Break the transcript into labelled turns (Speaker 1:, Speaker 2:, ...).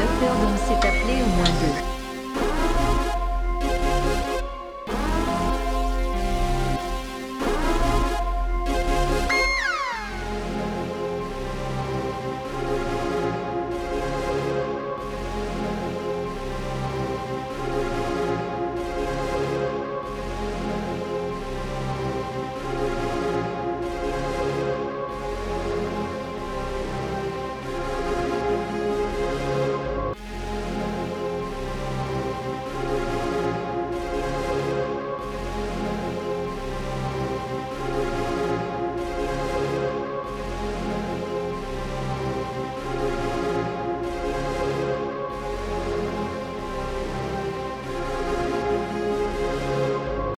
Speaker 1: docteur dont s'est appelé au moins deux.